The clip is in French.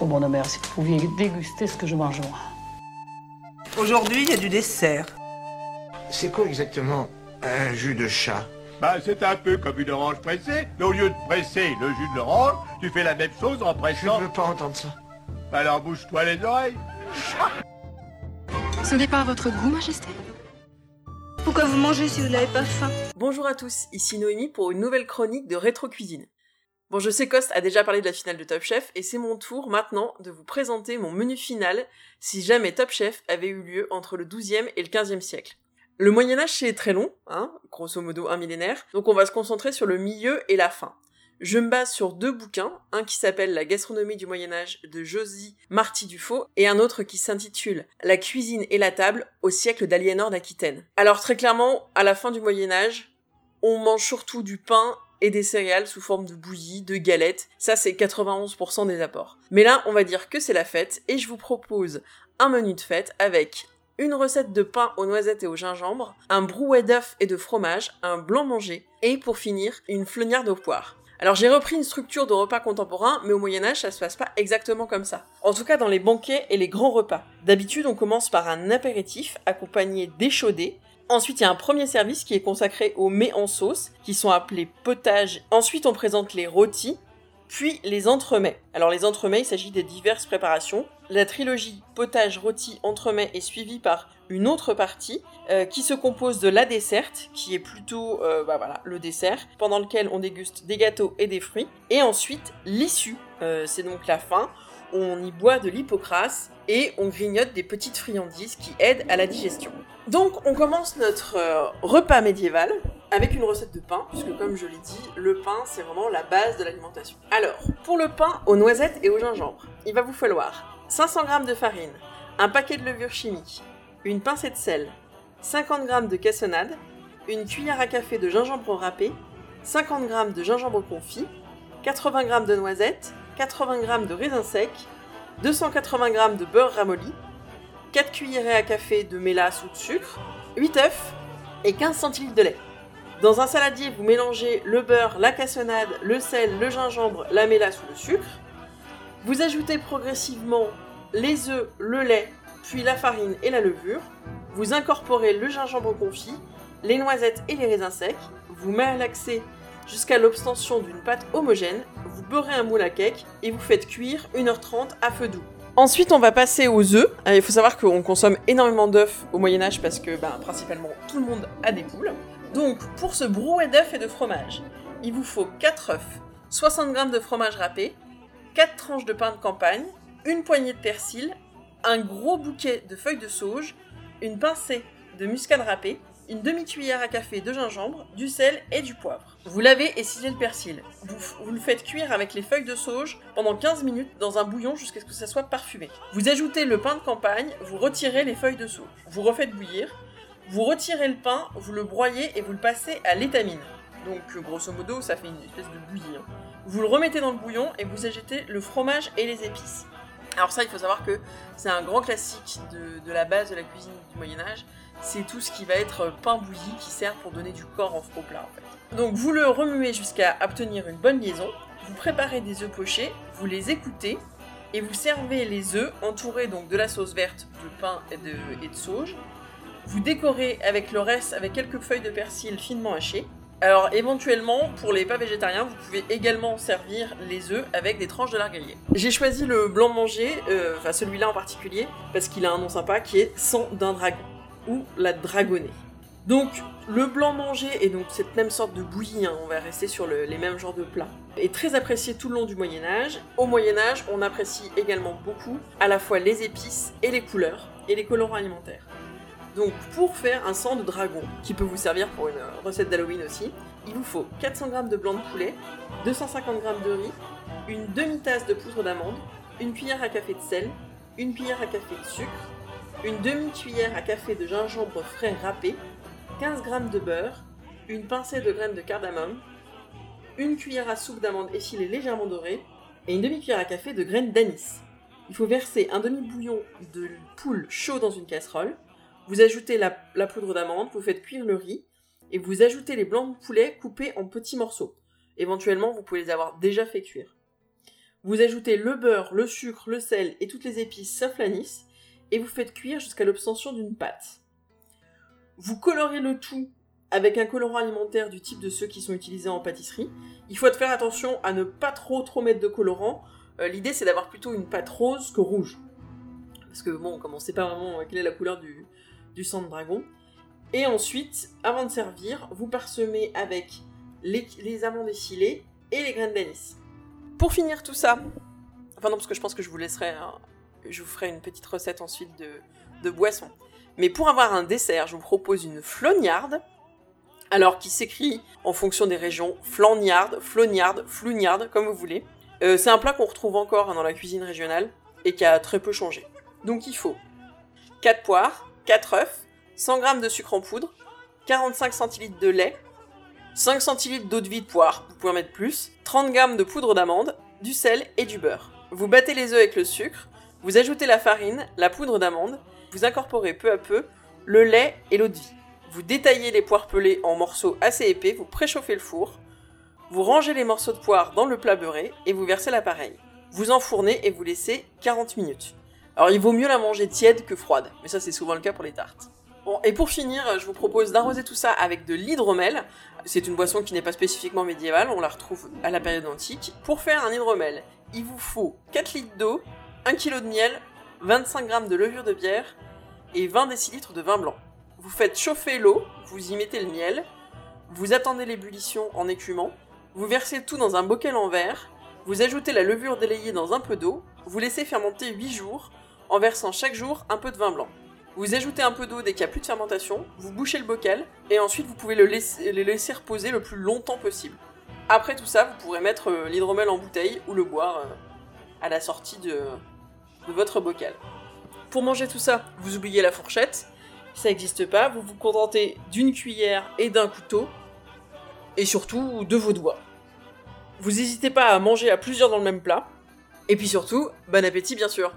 Oh mon mère, si vous pouviez déguster ce que je mange moi. Aujourd'hui, il y a du dessert. C'est quoi exactement un jus de chat? Bah, c'est un peu comme une orange pressée, mais au lieu de presser le jus de l'orange, tu fais la même chose en Je pressant. ne veux pas entendre ça. Alors bouge-toi les oreilles. Ce n'est pas à votre goût, Majesté Pourquoi vous mangez si vous n'avez pas faim? Bonjour à tous, ici Noémie pour une nouvelle chronique de Rétro Cuisine. Bon, je sais Coste a déjà parlé de la finale de Top Chef et c'est mon tour maintenant de vous présenter mon menu final si jamais Top Chef avait eu lieu entre le 12e et le 15e siècle. Le Moyen Âge c'est très long, hein, grosso modo un millénaire, donc on va se concentrer sur le milieu et la fin. Je me base sur deux bouquins, un qui s'appelle La gastronomie du Moyen Âge de Josie Marty Dufaux et un autre qui s'intitule La cuisine et la table au siècle d'Aliénor d'Aquitaine. Alors très clairement, à la fin du Moyen Âge, on mange surtout du pain et des céréales sous forme de bouillie, de galettes. Ça, c'est 91% des apports. Mais là, on va dire que c'est la fête et je vous propose un menu de fête avec une recette de pain aux noisettes et au gingembre, un brouet d'œufs et de fromage, un blanc manger et pour finir, une flenière de poire. Alors j'ai repris une structure de repas contemporain, mais au Moyen Âge, ça se passe pas exactement comme ça. En tout cas dans les banquets et les grands repas. D'habitude, on commence par un apéritif accompagné d'échaudés, Ensuite, il y a un premier service qui est consacré aux mets en sauce, qui sont appelés potages. Ensuite, on présente les rôtis, puis les entremets. Alors les entremets, il s'agit des diverses préparations. La trilogie potage, rôti, entremets est suivie par une autre partie euh, qui se compose de la desserte, qui est plutôt euh, bah le dessert, pendant lequel on déguste des gâteaux et des fruits. Et ensuite, l'issue, euh, c'est donc la fin. On y boit de l'hypocrase et on grignote des petites friandises qui aident à la digestion. Donc on commence notre euh, repas médiéval avec une recette de pain, puisque comme je l'ai dit, le pain c'est vraiment la base de l'alimentation. Alors, pour le pain aux noisettes et au gingembre, il va vous falloir 500 g de farine, un paquet de levure chimique, une pincée de sel, 50 g de cassonade, une cuillère à café de gingembre râpé, 50 g de gingembre confit, 80 g de noisettes, 80 g de raisins secs, 280 g de beurre ramolli, 4 cuillerées à café de mélasse ou de sucre, 8 œufs et 15 centilitres de lait. Dans un saladier, vous mélangez le beurre, la cassonade, le sel, le gingembre, la mélasse ou le sucre. Vous ajoutez progressivement les œufs, le lait, puis la farine et la levure. Vous incorporez le gingembre confit, les noisettes et les raisins secs. Vous malaxez jusqu'à l'obtention d'une pâte homogène. Beurrez un moule à cake et vous faites cuire 1h30 à feu doux. Ensuite, on va passer aux œufs. Euh, Il faut savoir qu'on consomme énormément d'œufs au Moyen Âge parce que, ben, principalement, tout le monde a des poules. Donc, pour ce brouet d'œufs et de fromage, il vous faut 4 œufs, 60 g de fromage râpé, 4 tranches de pain de campagne, une poignée de persil, un gros bouquet de feuilles de sauge, une pincée de muscade râpée, une demi-cuillère à café de gingembre, du sel et du poivre. Vous lavez et ciselez le persil. Vous, vous le faites cuire avec les feuilles de sauge pendant 15 minutes dans un bouillon jusqu'à ce que ça soit parfumé. Vous ajoutez le pain de campagne, vous retirez les feuilles de sauge. Vous refaites bouillir. Vous retirez le pain, vous le broyez et vous le passez à l'étamine. Donc euh, grosso modo, ça fait une espèce de bouillie. hein. Vous le remettez dans le bouillon et vous ajoutez le fromage et les épices. Alors ça, il faut savoir que c'est un grand classique de, la base de la cuisine du Moyen Âge. C'est tout ce qui va être pain bouilli qui sert pour donner du corps au au plat en. Donc vous le remuez jusqu'à obtenir une bonne liaison. Vous préparez des œufs pochés, vous les écoutez et vous servez les œufs entourés donc de la sauce verte, de pain et de sauge. Vous décorez avec le reste avec quelques feuilles de persil finement hachées. Alors éventuellement, pour les pas végétariens, vous pouvez également servir les œufs avec des tranches de lard. J'ai choisi le blanc manger, euh, enfin celui-là en particulier, parce qu'il a un nom sympa qui est sang d'un dragon, ou la dragonnée. Donc le blanc manger est donc cette même sorte de bouillie, hein, on va rester sur le- les mêmes genres de plats, est très apprécié tout le long du Moyen Âge. Au Moyen Âge, on apprécie également beaucoup à la fois les épices et les couleurs, et les colorants alimentaires. Donc pour faire un sang de dragon, qui peut vous servir pour une euh, recette d'Halloween aussi, il vous faut 400 g de blanc de poulet, 250 g de riz, une demi-tasse de poudre d'amande, une cuillère à café de sel, une cuillère à café de sucre, une demi-cuillère à café de gingembre frais râpé, 15 g de beurre, une pincée de graines de cardamome, une cuillère à soupe d'amande effilée légèrement dorée et une demi-cuillère à café de graines d'anis. Il faut verser un demi-bouillon de poule chaud dans une casserole, vous ajoutez la, poudre d'amande, vous faites cuire le riz et vous ajoutez les blancs de poulet coupés en petits morceaux. Éventuellement, vous pouvez les avoir déjà fait cuire. Vous ajoutez le beurre, le sucre, le sel et toutes les épices sauf l'anis, et vous faites cuire jusqu'à l'obtention d'une pâte. Vous colorez le tout avec un colorant alimentaire du type de ceux qui sont utilisés en pâtisserie. Il faut faire attention à ne pas trop trop mettre de colorant. Euh, L'idée c'est d'avoir plutôt une pâte rose que rouge. Parce que bon, comme on sait pas vraiment quelle est la couleur du, du sang de dragon. Et ensuite, avant de servir, vous parsemez avec les, amandes effilées et les graines d'anis. Pour finir tout ça, enfin non parce que je pense que je vous laisserai, hein, je vous ferai une petite recette ensuite de, de boisson. Mais pour avoir un dessert, je vous propose une flognarde. Alors qui s'écrit en fonction des régions, flagnarde, flognarde, flouniarde, comme vous voulez. Euh, c'est un plat qu'on retrouve encore dans la cuisine régionale et qui a très peu changé. Donc il faut 4 poires, 4 œufs, 100 g de sucre en poudre, 45 cl de lait, 5 cl d'eau de vie de poire, vous pouvez en mettre plus, 30 g de poudre d'amande, du sel et du beurre. Vous battez les œufs avec le sucre, vous ajoutez la farine, la poudre d'amande, vous incorporez peu à peu le lait et l'eau de vie. Vous détaillez les poires pelées en morceaux assez épais, vous préchauffez le four, vous rangez les morceaux de poire dans le plat beurré et vous versez l'appareil. Vous enfournez et vous laissez 40 minutes. Alors il vaut mieux la manger tiède que froide, mais ça c'est souvent le cas pour les tartes. Bon, et pour finir, je vous propose d'arroser tout ça avec de l'hydromel. C'est une boisson qui n'est pas spécifiquement médiévale, on la retrouve à la période antique. Pour faire un hydromel, il vous faut 4 litres d'eau, 1 kg de miel, 25 g de levure de bière et 20 décilitres de vin blanc. Vous faites chauffer l'eau, vous y mettez le miel, vous attendez l'ébullition en écumant, vous versez tout dans un bocal en verre, vous ajoutez la levure délayée dans un peu d'eau, vous laissez fermenter 8 jours en versant chaque jour un peu de vin blanc. Vous ajoutez un peu d'eau dès qu'il n'y a plus de fermentation, vous bouchez le bocal, et ensuite vous pouvez le laisser, reposer le plus longtemps possible. Après tout ça, vous pourrez mettre euh, l'hydromel en bouteille ou le boire euh, à la sortie de, de votre bocal. Pour manger tout ça, vous oubliez la fourchette, ça n'existe pas, vous vous contentez d'une cuillère et d'un couteau, et surtout de vos doigts. Vous n'hésitez pas à manger à plusieurs dans le même plat, et puis surtout, bon appétit bien sûr